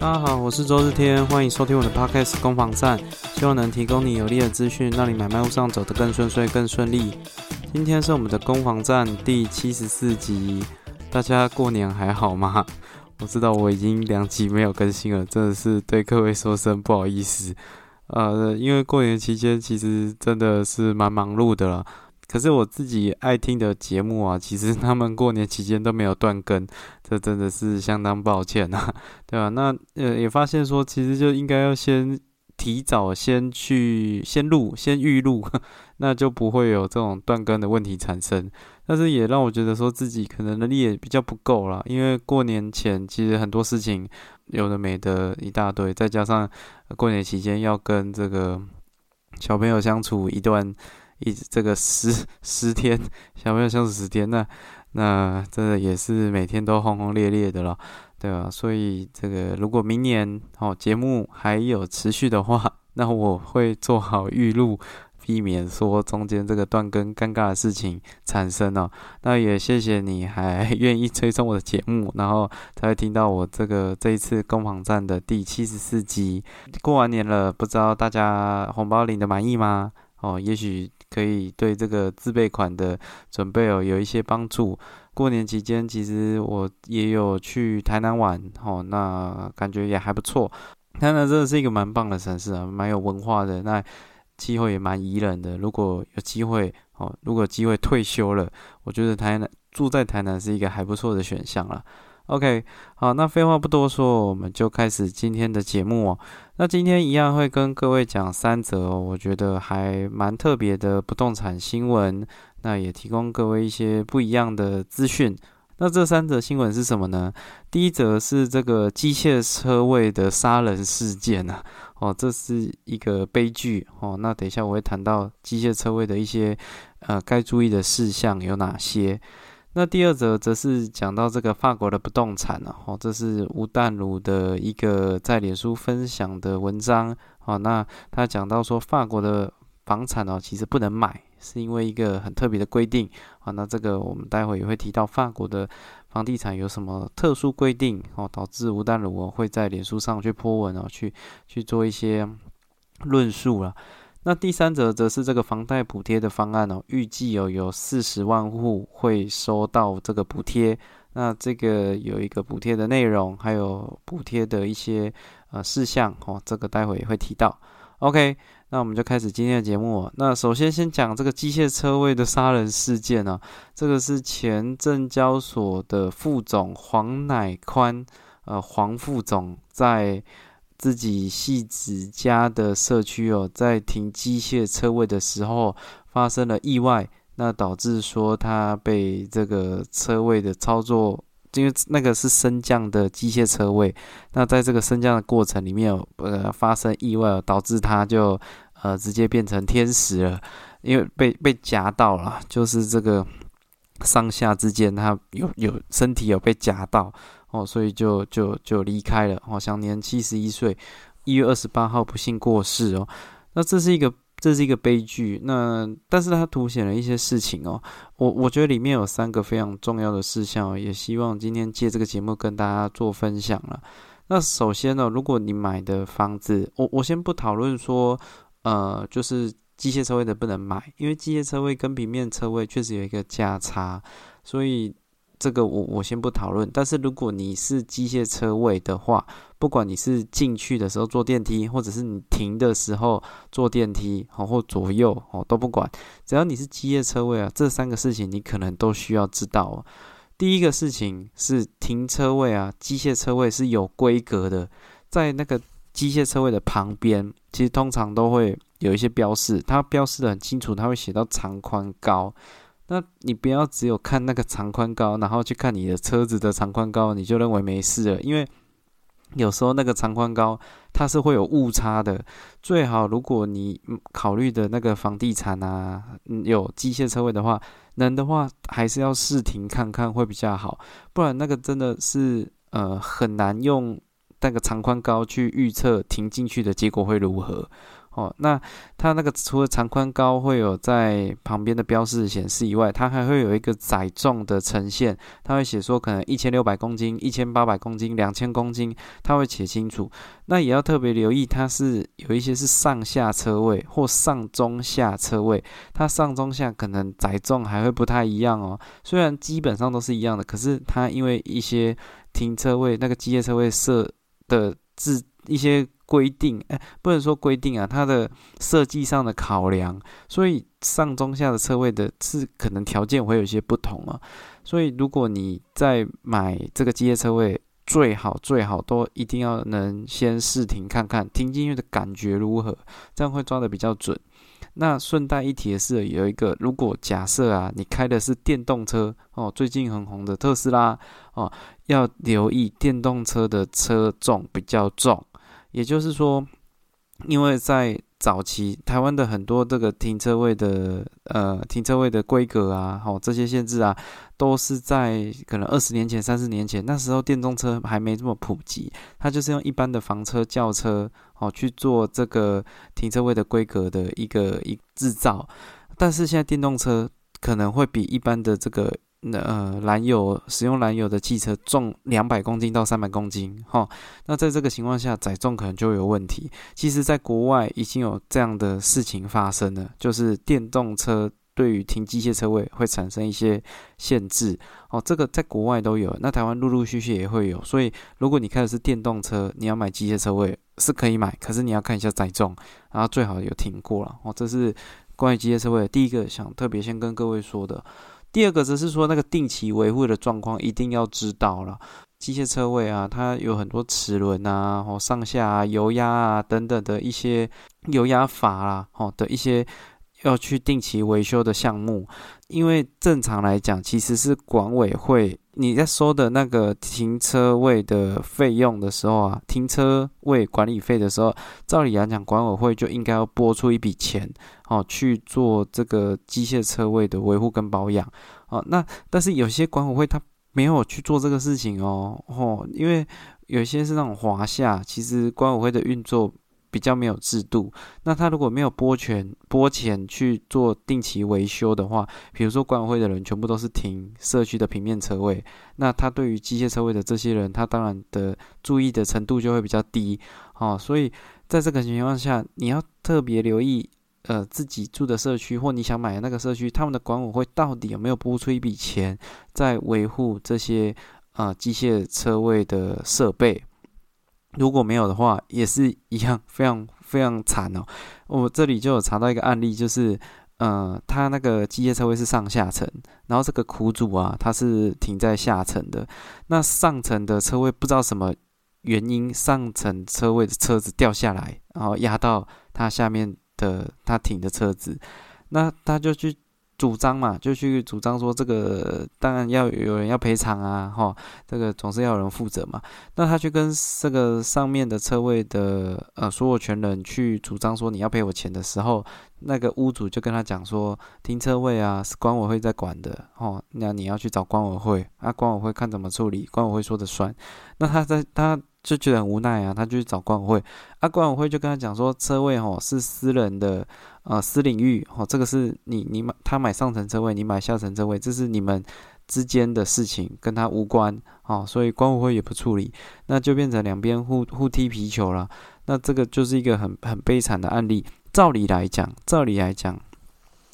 大家好，我是周日天，欢迎收听我的 Podcast 攻防战，希望能提供你有力的资讯，让你买卖路上走得更顺遂、更顺利。今天是我们的攻防战第七十四集，大家过年还好吗？我知道我已经两集没有更新了，真的是对各位说声不好意思。呃，因为过年期间其实真的是蛮忙碌的了。可是我自己爱听的节目啊，其实他们过年期间都没有断更，这真的是相当抱歉呐，对吧？那呃也发现说，其实就应该要先提早先去先录，先预录，那就不会有这种断更的问题产生。但是也让我觉得说自己可能能力也比较不够啦，因为过年前其实很多事情有的没的一大堆，再加上过年期间要跟这个小朋友相处一段。一这个十十天，小朋友相处十天，那那真的也是每天都轰轰烈烈的了，对吧？所以这个如果明年哦节目还有持续的话，那我会做好预录，避免说中间这个断更尴尬的事情产生哦。那也谢谢你还 愿意追踪我的节目，然后才会听到我这个这一次攻防战的第七十四集。过完年了，不知道大家红包领的满意吗？哦，也许。可以对这个自备款的准备哦有一些帮助。过年期间，其实我也有去台南玩，哦，那感觉也还不错。台南真的是一个蛮棒的城市啊，蛮有文化的，那气候也蛮宜人的。如果有机会，哦，如果机会退休了，我觉得台南住在台南是一个还不错的选项了。OK，好，那废话不多说，我们就开始今天的节目哦。那今天一样会跟各位讲三则，我觉得还蛮特别的不动产新闻，那也提供各位一些不一样的资讯。那这三则新闻是什么呢？第一则是这个机械车位的杀人事件呐，哦，这是一个悲剧哦。那等一下我会谈到机械车位的一些呃该注意的事项有哪些。那第二则则是讲到这个法国的不动产呢，哦，这是吴淡如的一个在脸书分享的文章，哦，那他讲到说法国的房产哦，其实不能买，是因为一个很特别的规定，啊，那这个我们待会也会提到法国的房地产有什么特殊规定，哦，导致吴淡如我会在脸书上去泼文哦，去去做一些论述了。那第三则则是这个房贷补贴的方案哦，预计有有四十万户会收到这个补贴。那这个有一个补贴的内容，还有补贴的一些呃事项哦，这个待会也会提到。OK，那我们就开始今天的节目。那首先先讲这个机械车位的杀人事件呢，这个是前证交所的副总黄乃宽，呃，黄副总在。自己细子家的社区哦，在停机械车位的时候发生了意外，那导致说他被这个车位的操作，因为那个是升降的机械车位，那在这个升降的过程里面呃发生意外，导致他就呃直接变成天使了，因为被被夹到了，就是这个上下之间他有有身体有被夹到。哦，所以就就就离开了哦，享年七十一岁，一月二十八号不幸过世哦。那这是一个这是一个悲剧，那但是它凸显了一些事情哦。我我觉得里面有三个非常重要的事项，也希望今天借这个节目跟大家做分享了。那首先呢，如果你买的房子，我我先不讨论说，呃，就是机械车位的不能买，因为机械车位跟平面车位确实有一个价差，所以。这个我我先不讨论，但是如果你是机械车位的话，不管你是进去的时候坐电梯，或者是你停的时候坐电梯，哦或左右哦都不管，只要你是机械车位啊，这三个事情你可能都需要知道。第一个事情是停车位啊，机械车位是有规格的，在那个机械车位的旁边，其实通常都会有一些标示，它标示的很清楚，它会写到长宽高。那你不要只有看那个长宽高，然后去看你的车子的长宽高，你就认为没事了。因为有时候那个长宽高它是会有误差的。最好如果你考虑的那个房地产啊，有机械车位的话，能的话还是要试停看看会比较好。不然那个真的是呃很难用那个长宽高去预测停进去的结果会如何。哦，那它那个除了长宽高会有在旁边的标示显示以外，它还会有一个载重的呈现，它会写说可能一千六百公斤、一千八百公斤、两千公斤，它会写清楚。那也要特别留意，它是有一些是上下车位或上中下车位，它上中下可能载重还会不太一样哦。虽然基本上都是一样的，可是它因为一些停车位那个机械车位设的制一些。规定哎，不能说规定啊，它的设计上的考量，所以上中下的车位的是可能条件会有一些不同啊。所以如果你在买这个机械车位，最好最好都一定要能先试停看看，停进去的感觉如何，这样会抓的比较准。那顺带一提的是，有一个如果假设啊，你开的是电动车哦，最近很红的特斯拉哦，要留意电动车的车重比较重。也就是说，因为在早期台湾的很多这个停车位的呃停车位的规格啊，好这些限制啊，都是在可能二十年前、三十年前那时候电动车还没这么普及，它就是用一般的房车、轿车哦去做这个停车位的规格的一个一制造，但是现在电动车可能会比一般的这个。那呃，燃油使用燃油的汽车重两百公斤到三百公斤，哈，那在这个情况下，载重可能就有问题。其实，在国外已经有这样的事情发生了，就是电动车对于停机械车位会产生一些限制，哦，这个在国外都有，那台湾陆陆续续也会有。所以，如果你开的是电动车，你要买机械车位是可以买，可是你要看一下载重，然后最好有停过了，哦，这是关于机械车位第一个想特别先跟各位说的。第二个则是说，那个定期维护的状况一定要知道了。机械车位啊，它有很多齿轮啊，或上下啊、油压啊等等的一些油压阀啦，哦的一些。要去定期维修的项目，因为正常来讲，其实是管委会你在收的那个停车位的费用的时候啊，停车位管理费的时候，照理来讲，管委会就应该要拨出一笔钱哦去做这个机械车位的维护跟保养哦。那 但是有些管委会他没有去做这个事情哦哦，因为有些是那种华夏，其实管委会的运作。比较没有制度，那他如果没有拨钱拨钱去做定期维修的话，比如说管委会的人全部都是停社区的平面车位，那他对于机械车位的这些人，他当然的注意的程度就会比较低，哦，所以在这个情况下，你要特别留意，呃，自己住的社区或你想买的那个社区，他们的管委会到底有没有拨出一笔钱在维护这些啊机械车位的设备。如果没有的话，也是一样，非常非常惨哦。我这里就有查到一个案例，就是，呃，他那个机械车位是上下层，然后这个苦主啊，他是停在下层的，那上层的车位不知道什么原因，上层车位的车子掉下来，然后压到他下面的他停的车子，那他就去。主张嘛，就去主张说这个当然要有人要赔偿啊，哈，这个总是要有人负责嘛。那他去跟这个上面的车位的呃所有权人去主张说你要赔我钱的时候，那个屋主就跟他讲说停车位啊是管委会在管的，哦，那你要去找管委会，啊，管委会看怎么处理，管委会说的算。那他在他就觉得很无奈啊，他就去找管委会，啊，管委会就跟他讲说车位哦是私人的。啊，私领域哦，这个是你你买他买上层车位，你买下层车位，这是你们之间的事情，跟他无关哦，所以管委会也不处理，那就变成两边互互踢皮球了。那这个就是一个很很悲惨的案例。照理来讲，照理来讲，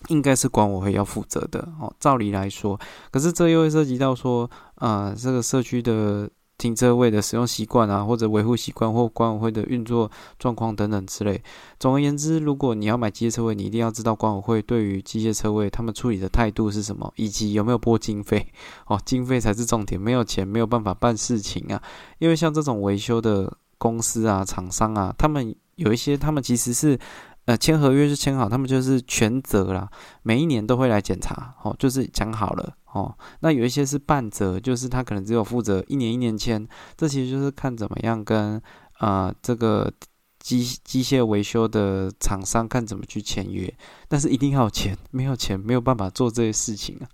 应该是管委会要负责的哦。照理来说，可是这又会涉及到说，啊，这个社区的。停车位的使用习惯啊，或者维护习惯，或管委会的运作状况等等之类。总而言之，如果你要买机械车位，你一定要知道管委会对于机械车位他们处理的态度是什么，以及有没有拨经费。哦，经费才是重点，没有钱没有办法办事情啊。因为像这种维修的公司啊、厂商啊，他们有一些，他们其实是。呃，签合约就签好，他们就是全责啦，每一年都会来检查，哦，就是讲好了，哦，那有一些是半责，就是他可能只有负责一年一年签，这其实就是看怎么样跟啊这个机机械维修的厂商看怎么去签约，但是一定要有钱，没有钱没有办法做这些事情啊。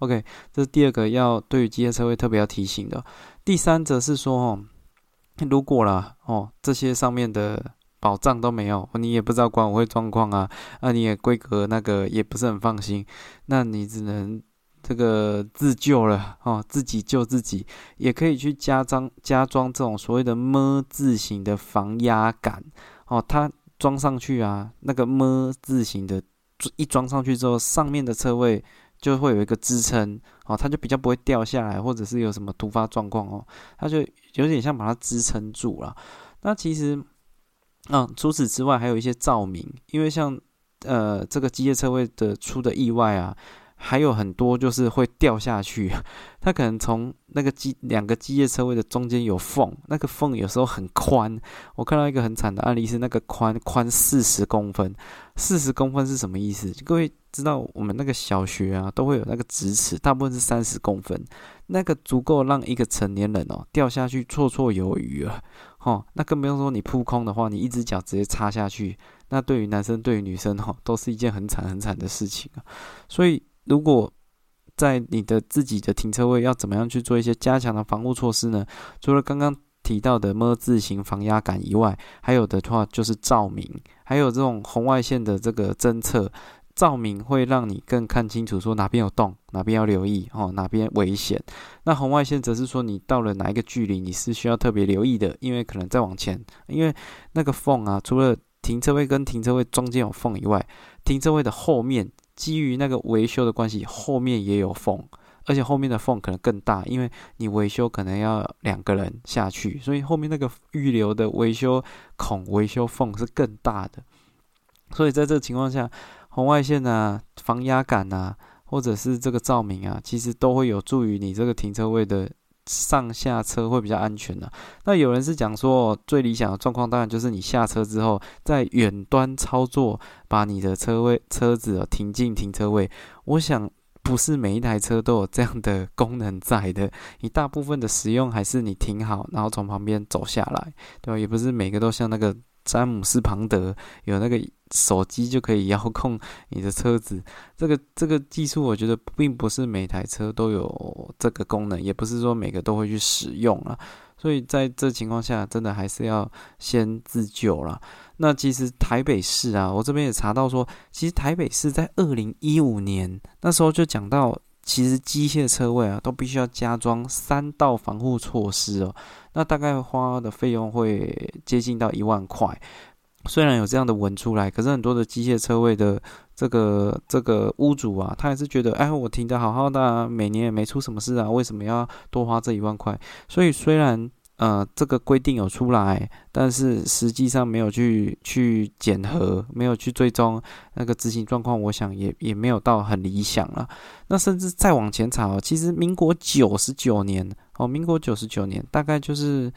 OK，这是第二个要对于机械车会特别要提醒的。第三则是说，哦，如果啦，哦，这些上面的。保障都没有，你也不知道管委会状况啊，啊，你也规格那个也不是很放心，那你只能这个自救了哦，自己救自己，也可以去加装加装这种所谓的么字形的防压杆哦，它装上去啊，那个么字形的一装上去之后，上面的车位。就会有一个支撑哦，它就比较不会掉下来，或者是有什么突发状况哦，它就有点像把它支撑住了。那其实，嗯，除此之外还有一些照明，因为像呃这个机械车位的出的意外啊。还有很多就是会掉下去，它可能从那个机两个机械车位的中间有缝，那个缝有时候很宽。我看到一个很惨的案例是那个宽宽四十公分，四十公分是什么意思？各位知道我们那个小学啊都会有那个直尺，大部分是三十公分，那个足够让一个成年人哦掉下去绰绰有余了。哦，那更不用说你扑空的话，你一只脚直接插下去，那对于男生对于女生哦都是一件很惨很惨的事情啊，所以。如果在你的自己的停车位要怎么样去做一些加强的防护措施呢？除了刚刚提到的么字形防压杆以外，还有的话就是照明，还有这种红外线的这个侦测。照明会让你更看清楚，说哪边有洞，哪边要留意哦，哪边危险。那红外线则是说你到了哪一个距离，你是需要特别留意的，因为可能再往前，因为那个缝啊，除了停车位跟停车位中间有缝以外，停车位的后面。基于那个维修的关系，后面也有缝，而且后面的缝可能更大，因为你维修可能要两个人下去，所以后面那个预留的维修孔、维修缝是更大的。所以在这个情况下，红外线啊、防压杆啊，或者是这个照明啊，其实都会有助于你这个停车位的。上下车会比较安全的。那有人是讲说，最理想的状况当然就是你下车之后，在远端操作，把你的车位车子停进停车位。我想不是每一台车都有这样的功能在的，你大部分的使用还是你停好，然后从旁边走下来，对吧？也不是每个都像那个。詹姆斯·庞德有那个手机就可以遥控你的车子，这个这个技术我觉得并不是每台车都有这个功能，也不是说每个都会去使用啊。所以在这情况下，真的还是要先自救了。那其实台北市啊，我这边也查到说，其实台北市在二零一五年那时候就讲到。其实机械车位啊，都必须要加装三道防护措施哦。那大概花的费用会接近到一万块。虽然有这样的文出来，可是很多的机械车位的这个这个屋主啊，他还是觉得，哎，我停的好好的，每年也没出什么事啊，为什么要多花这一万块？所以虽然。呃，这个规定有出来，但是实际上没有去去检核，没有去追踪那个执行状况，我想也也没有到很理想了。那甚至再往前查，其实民国九十九年哦，民国九十九年大概就是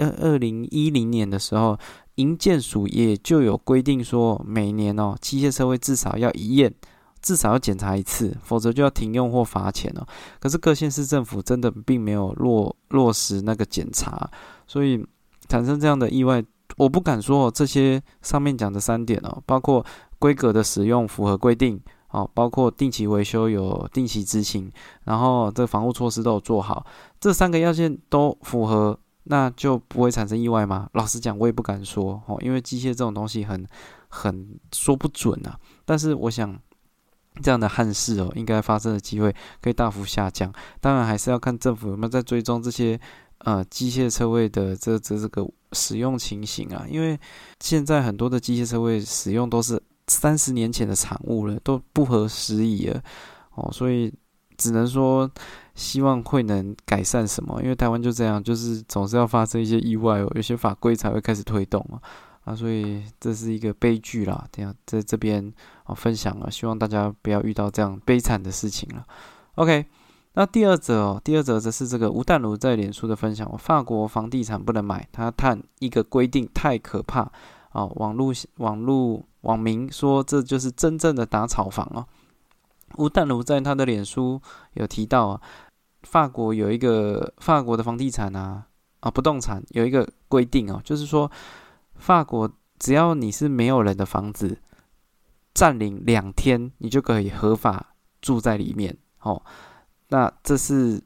二二零一零年的时候，营建署也就有规定说，每年哦，机械车位至少要一验。至少要检查一次，否则就要停用或罚钱哦。可是各县市政府真的并没有落落实那个检查，所以产生这样的意外，我不敢说这些上面讲的三点哦，包括规格的使用符合规定哦，包括定期维修有定期执行，然后这防护措施都有做好，这三个要件都符合，那就不会产生意外吗？老实讲，我也不敢说哦，因为机械这种东西很很说不准啊。但是我想。这样的憾事哦，应该发生的机会可以大幅下降。当然，还是要看政府有没有在追踪这些呃机械车位的这这这个使用情形啊。因为现在很多的机械车位使用都是三十年前的产物了，都不合时宜了哦。所以只能说希望会能改善什么。因为台湾就这样，就是总是要发生一些意外哦，有些法规才会开始推动啊。啊，所以这是一个悲剧啦。这样在这边啊分享了，希望大家不要遇到这样悲惨的事情了。OK，那第二则哦，第二则则是这个吴淡如在脸书的分享。法国房地产不能买，他叹一个规定太可怕啊！网络网络网民说这就是真正的打炒房哦。吴淡如在他的脸书有提到啊，法国有一个法国的房地产啊啊不动产有一个规定哦，就是说。法国只要你是没有人的房子，占领两天，你就可以合法住在里面。哦，那这是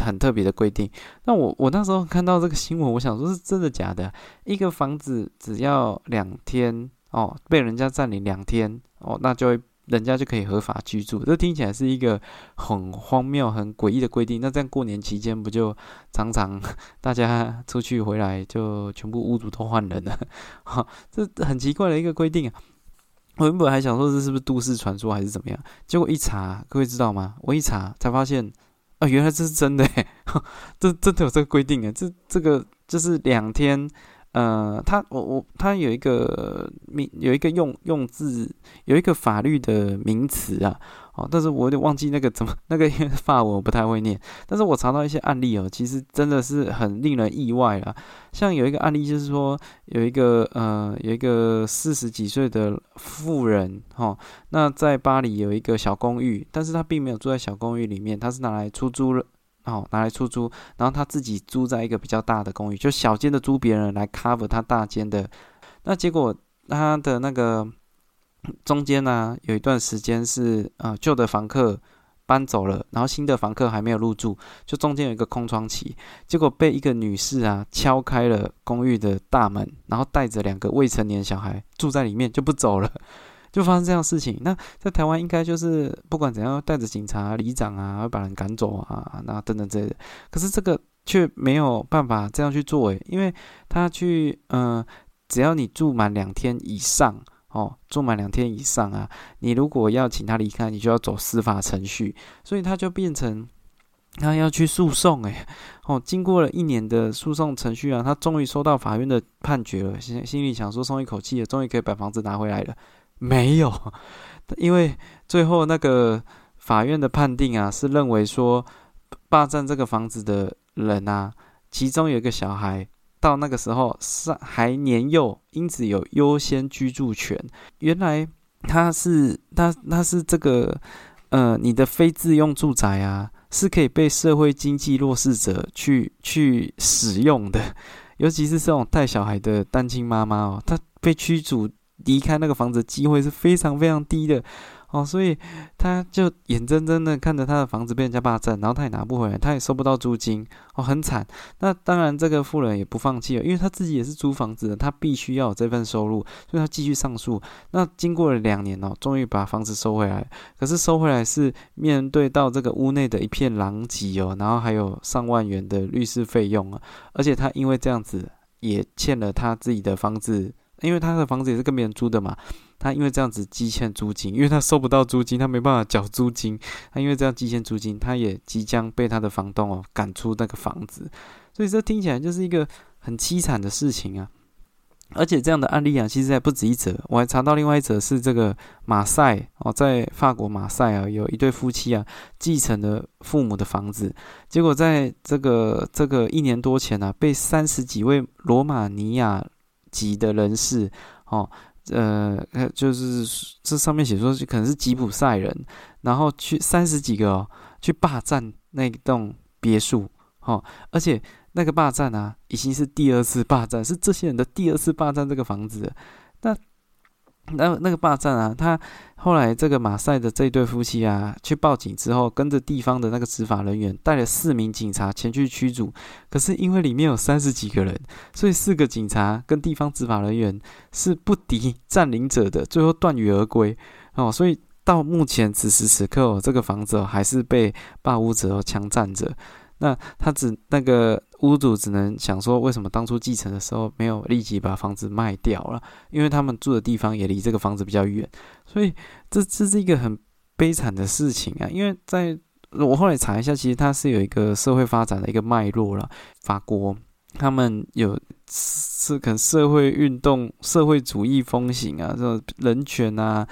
很特别的规定。那我我那时候看到这个新闻，我想说是真的假的？一个房子只要两天哦，被人家占领两天哦，那就会。人家就可以合法居住，这听起来是一个很荒谬、很诡异的规定。那这样过年期间不就常常 大家出去回来就全部屋主都换人了？哈，这很奇怪的一个规定啊！我原本还想说这是不是都市传说还是怎么样，结果一查，各位知道吗？我一查才发现啊，原来这是真的，这真的有这个规定啊！这这个就是两天。呃，他我我他有一个名有一个用用字有一个法律的名词啊，哦，但是我有点忘记那个怎么那个法文我不太会念，但是我查到一些案例哦，其实真的是很令人意外啊。像有一个案例就是说，有一个呃有一个四十几岁的妇人哈，那在巴黎有一个小公寓，但是他并没有住在小公寓里面，他是拿来出租了。哦，拿来出租，然后他自己租在一个比较大的公寓，就小间的租别人来 cover 他大间的。那结果他的那个中间呢，有一段时间是呃旧的房客搬走了，然后新的房客还没有入住，就中间有一个空窗期。结果被一个女士啊敲开了公寓的大门，然后带着两个未成年小孩住在里面就不走了。就发生这样事情，那在台湾应该就是不管怎样带着警察、里长啊，会把人赶走啊，那等等之类的。可是这个却没有办法这样去做诶，因为他去，嗯，只要你住满两天以上哦，住满两天以上啊，你如果要请他离开，你就要走司法程序，所以他就变成他要去诉讼诶，哦，经过了一年的诉讼程序啊，他终于收到法院的判决了，心心里想说松一口气了，终于可以把房子拿回来了。没有，因为最后那个法院的判定啊，是认为说霸占这个房子的人啊，其中有一个小孩到那个时候是还年幼，因此有优先居住权。原来他是他他是这个呃，你的非自用住宅啊，是可以被社会经济弱势者去去使用的，尤其是这种带小孩的单亲妈妈哦，她被驱逐。离开那个房子机会是非常非常低的，哦，所以他就眼睁睁的看着他的房子被人家霸占，然后他也拿不回来，他也收不到租金，哦，很惨。那当然，这个富人也不放弃了，因为他自己也是租房子的，他必须要有这份收入，所以他继续上诉。那经过了两年哦，终于把房子收回来。可是收回来是面对到这个屋内的一片狼藉哦，然后还有上万元的律师费用啊，而且他因为这样子也欠了他自己的房子。因为他的房子也是跟别人租的嘛，他因为这样子积欠租金，因为他收不到租金，他没办法缴租金，他因为这样积欠租金，他也即将被他的房东哦赶出那个房子，所以这听起来就是一个很凄惨的事情啊！而且这样的案例啊，其实还不止一则，我还查到另外一则是这个马赛哦，在法国马赛啊，有一对夫妻啊继承了父母的房子，结果在这个这个一年多前呢，被三十几位罗马尼亚。级的人士，哦，呃，就是这上面写说可能是吉普赛人，然后去三十几个哦，去霸占那栋别墅，哦，而且那个霸占啊，已经是第二次霸占，是这些人的第二次霸占这个房子，那。那个霸占啊，他后来这个马赛的这对夫妻啊，去报警之后，跟着地方的那个执法人员带了四名警察前去驱逐。可是因为里面有三十几个人，所以四个警察跟地方执法人员是不敌占领者的，最后断羽而归哦。所以到目前此时此刻哦，这个房子还是被霸屋者强占着。那他只那个屋主只能想说，为什么当初继承的时候没有立即把房子卖掉了？因为他们住的地方也离这个房子比较远，所以这这是一个很悲惨的事情啊！因为在我后来查一下，其实它是有一个社会发展的一个脉络了。法国他们有是可能社会运动、社会主义风行啊，这种人权啊。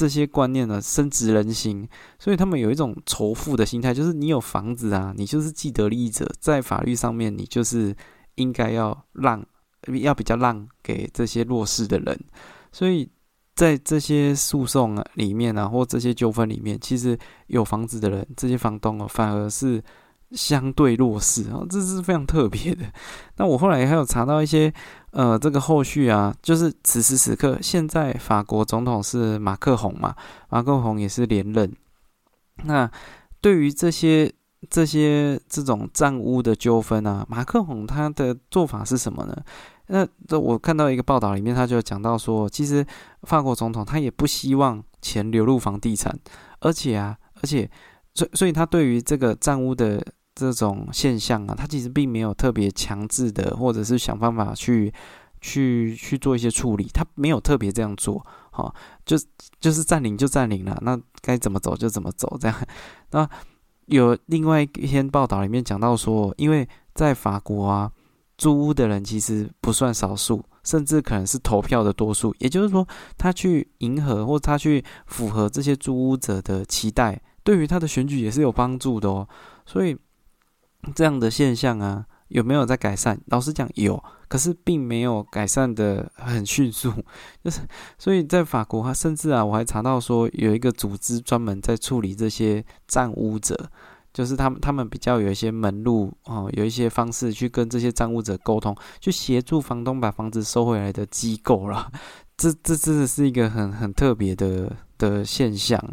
这些观念呢，深植人心，所以他们有一种仇富的心态，就是你有房子啊，你就是既得利益者，在法律上面，你就是应该要让，要比较让给这些弱势的人。所以在这些诉讼啊里面啊，或这些纠纷里面，其实有房子的人，这些房东哦，反而是。相对弱势啊，这是非常特别的。那我后来还有查到一些，呃，这个后续啊，就是此时此刻，现在法国总统是马克宏嘛，马克宏也是连任。那对于这些这些这种占屋的纠纷啊，马克宏他的做法是什么呢？那这我看到一个报道里面，他就讲到说，其实法国总统他也不希望钱流入房地产，而且啊，而且所所以他对于这个占屋的这种现象啊，他其实并没有特别强制的，或者是想办法去去去做一些处理，他没有特别这样做，好，就就是占领就占领了，那该怎么走就怎么走这样，那。有另外一篇报道里面讲到说，因为在法国啊，租屋的人其实不算少数，甚至可能是投票的多数。也就是说，他去迎合或他去符合这些租屋者的期待，对于他的选举也是有帮助的哦。所以这样的现象啊。有没有在改善？老实讲有，可是并没有改善的很迅速。就是所以在法国，甚至啊，我还查到说有一个组织专门在处理这些占屋者，就是他们他们比较有一些门路哦，有一些方式去跟这些占屋者沟通，去协助房东把房子收回来的机构了。这这真的是一个很很特别的的现象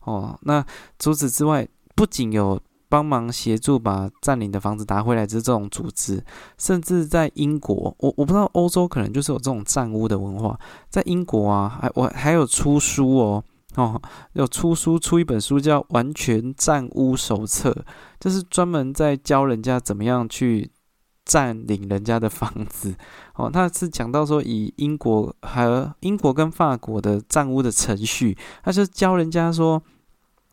哦。那除此之外，不仅有。帮忙协助把占领的房子拿回来，就是这种组织。甚至在英国，我我不知道欧洲可能就是有这种占屋的文化。在英国啊，还我还有出书哦哦，有出书出一本书叫《完全占屋手册》，就是专门在教人家怎么样去占领人家的房子。哦，他是讲到说以英国和英国跟法国的占屋的程序，他就教人家说。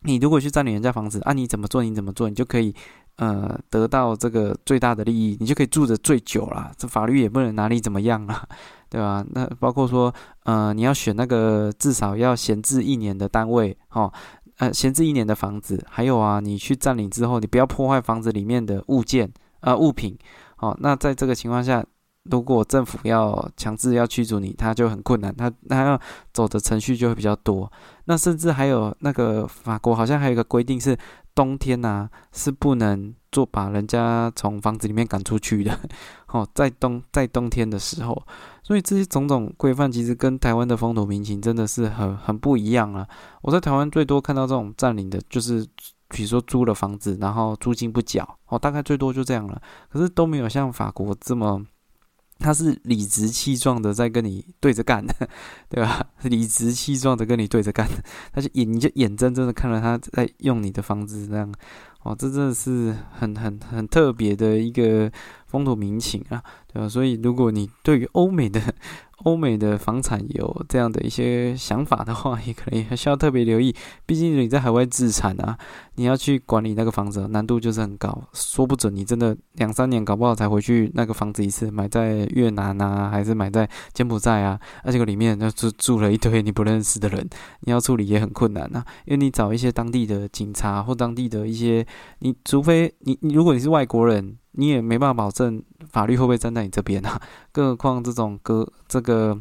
你如果去占领人家房子啊，你怎么做？你怎么做？你就可以，呃，得到这个最大的利益，你就可以住的最久了。这法律也不能拿你怎么样啊，对吧？那包括说，呃，你要选那个至少要闲置一年的单位，哦，呃，闲置一年的房子。还有啊，你去占领之后，你不要破坏房子里面的物件，呃，物品。哦，那在这个情况下。如果政府要强制要驱逐你，他就很困难，他他要走的程序就会比较多。那甚至还有那个法国好像还有一个规定是，冬天呐是不能做把人家从房子里面赶出去的。哦，在冬在冬天的时候，所以这些种种规范其实跟台湾的风土民情真的是很很不一样啊。我在台湾最多看到这种占领的，就是比如说租了房子，然后租金不缴，哦，大概最多就这样了。可是都没有像法国这么。他是理直气壮的在跟你对着干，对吧？理直气壮的跟你对着干，他就眼你就眼睁睁的看着他在用你的房子这样，哦，这真的是很很很特别的一个风土民情啊，对吧？所以如果你对于欧美的，欧美的房产有这样的一些想法的话，也可能还需要特别留意。毕竟你在海外自产啊，你要去管理那个房子，难度就是很高。说不准你真的两三年搞不好才回去那个房子一次，买在越南啊，还是买在柬埔寨啊，而且里面那住住了一堆你不认识的人，你要处理也很困难啊。因为你找一些当地的警察或当地的一些，你除非你你如果你是外国人。你也没办法保证法律会不会站在你这边啊？更何况这种个这个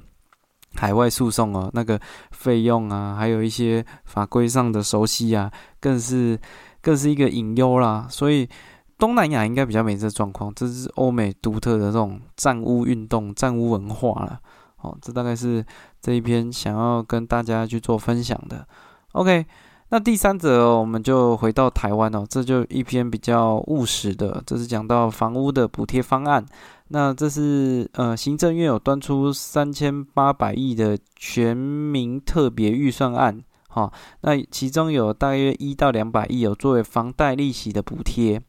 海外诉讼哦，那个费用啊，还有一些法规上的熟悉啊，更是更是一个隐忧啦。所以东南亚应该比较没这状况，这是欧美独特的这种占屋运动、占屋文化了。哦，这大概是这一篇想要跟大家去做分享的。OK。那第三则，我们就回到台湾哦，这就一篇比较务实的，这是讲到房屋的补贴方案。那这是呃，行政院有端出三千八百亿的全民特别预算案，哈，那其中有大约一到两百亿有作为房贷利息的补贴。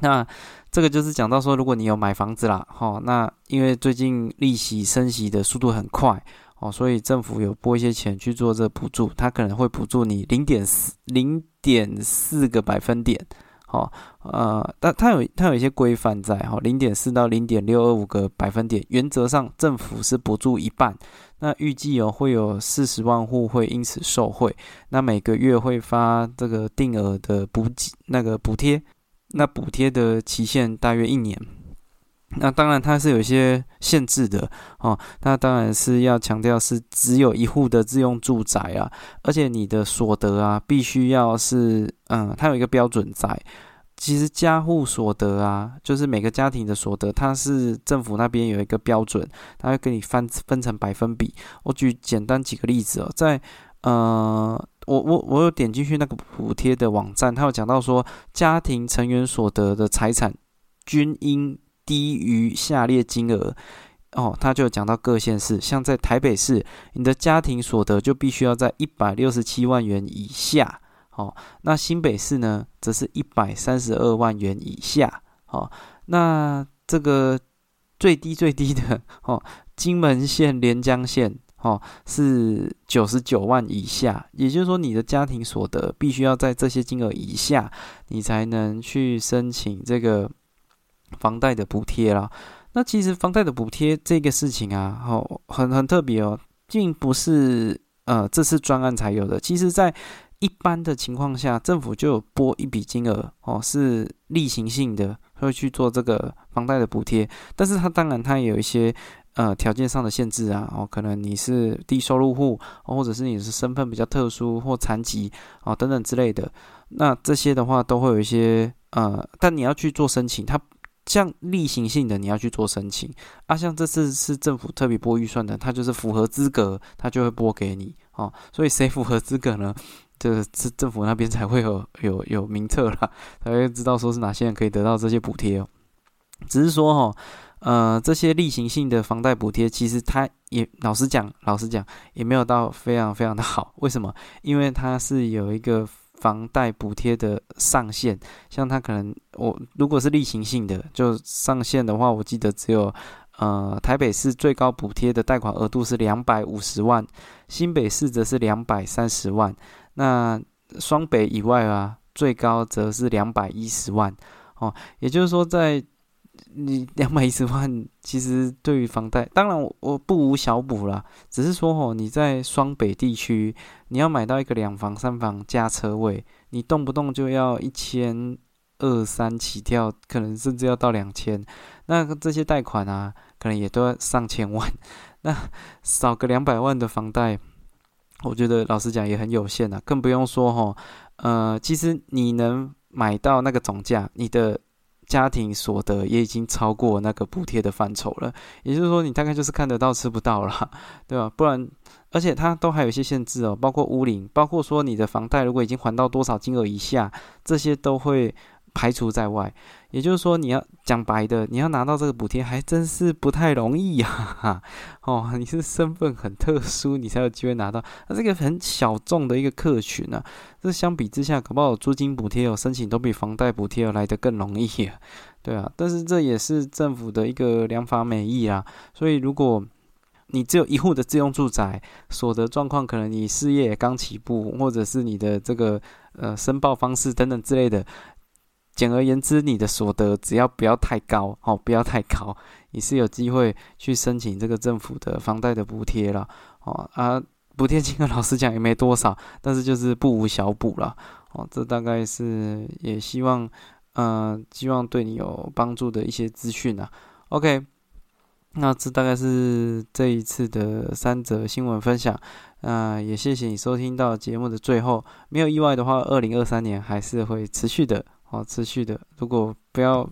那这个就是讲到说，如果你有买房子啦，哈，那因为最近利息升息的速度很快。哦，所以政府有拨一些钱去做这补助，它可能会补助你零点四零点四个百分点，好，呃，但它有它有一些规范在，哈，零点四到零点六二五个百分点，原则上政府是补助一半，那预计哦会有四十万户会因此受惠，那每个月会发这个定额的补给那个补贴，那补贴的期限大约一年。那当然，它是有一些限制的哦。那当然是要强调是只有一户的自用住宅啊，而且你的所得啊，必须要是嗯，它有一个标准在。其实家户所得啊，就是每个家庭的所得，它是政府那边有一个标准，它会给你分分成百分比。我举简单几个例子哦，在呃我我我有点进去那个补贴的网站，它有讲到说，家庭成员所得的财产均应低于下列金额。哦，他就讲到各县市，像在台北市，你的家庭所得就必须要在一百六十七万元以下。哦，那新北市呢，则是一百三十二万元以下。哦，那这个最低最低的哦，金门县、连江县哦是九十九万以下。也就是说，你的家庭所得必须要在这些金额以下，你才能去申请这个房贷的补贴啦。那其实房贷的补贴这个事情啊，哦，很很特别哦，并不是呃这次专案才有的。其实，在一般的情况下，政府就有拨一笔金额哦，是例行性的，会去做这个房贷的补贴。但是它当然它也有一些呃条件上的限制啊，哦，可能你是低收入户，或者是你是身份比较特殊或残疾啊等等之类的。那这些的话都会有一些呃，但你要去做申请，它。像例行性的你要去做申请啊，像这次是政府特别拨预算的，它就是符合资格，它就会拨给你哦。所以谁符合资格呢？这是政府那边才会有有有名册啦，才会知道说是哪些人可以得到这些补贴哦。只是说哈，呃，这些例行性的房贷补贴，其实它也老实讲，老实讲也没有到非常非常的好。为什么？因为它是有一个。房贷补贴的上限，像他可能我如果是例行性的，就上限的话，我记得只有呃台北市最高补贴的贷款额度是两百五十万，新北市则是两百三十万，那双北以外啊，最高则是两百一十万哦，也就是说在。你两百一十万，其实对于房贷，当然我我不无小补啦，只是说哦，你在双北地区，你要买到一个两房三房加车位，你动不动就要一千二三起跳，可能甚至要到两千，那这些贷款啊，可能也都要上千万，那少个两百万的房贷，我觉得老实讲也很有限啊，更不用说哈，呃，其实你能买到那个总价，你的。家庭所得也已经超过那个补贴的范畴了，也就是说，你大概就是看得到吃不到了，对吧？不然，而且它都还有一些限制哦，包括屋龄，包括说你的房贷如果已经还到多少金额以下，这些都会。排除在外，也就是说，你要讲白的，你要拿到这个补贴，还真是不太容易呀！哦，你是身份很特殊，你才有机会拿到。那这个很小众的一个客群呢，这相比之下，搞不好租金补贴哦，申请都比房贷补贴来的更容易，对啊。但是这也是政府的一个良法美意啊。所以，如果你只有一户的自用住宅，所得状况可能你事业刚起步，或者是你的这个呃申报方式等等之类的。简而言之，你的所得只要不要太高，哦，不要太高，你是有机会去申请这个政府的房贷的补贴了，哦啊，补贴金额老实讲也没多少，但是就是不无小补了，哦，这大概是也希望，嗯，希望对你有帮助的一些资讯啊。OK，那这大概是这一次的三则新闻分享，啊，也谢谢你收听到节目的最后，没有意外的话，二零二三年还是会持续的。好，持续的。如果不要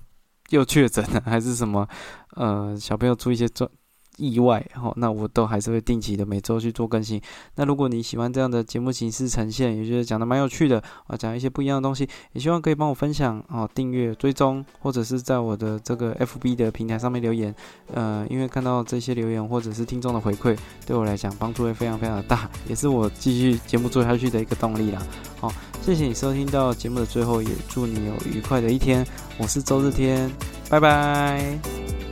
又确诊了，还是什么，呃，小朋友出一些状。意外，哈，那我都还是会定期的每周去做更新。那如果你喜欢这样的节目形式呈现，也觉得讲的蛮有趣的，啊，讲一些不一样的东西，也希望可以帮我分享，啊，订阅、追踪，或者是在我的这个 FB 的平台上面留言。呃，因为看到这些留言或者是听众的回馈，对我来讲帮助会非常非常的大，也是我继续节目做下去的一个动力啦。好，谢谢你收听到节目的最后，也祝你有愉快的一天。我是周日天，拜拜。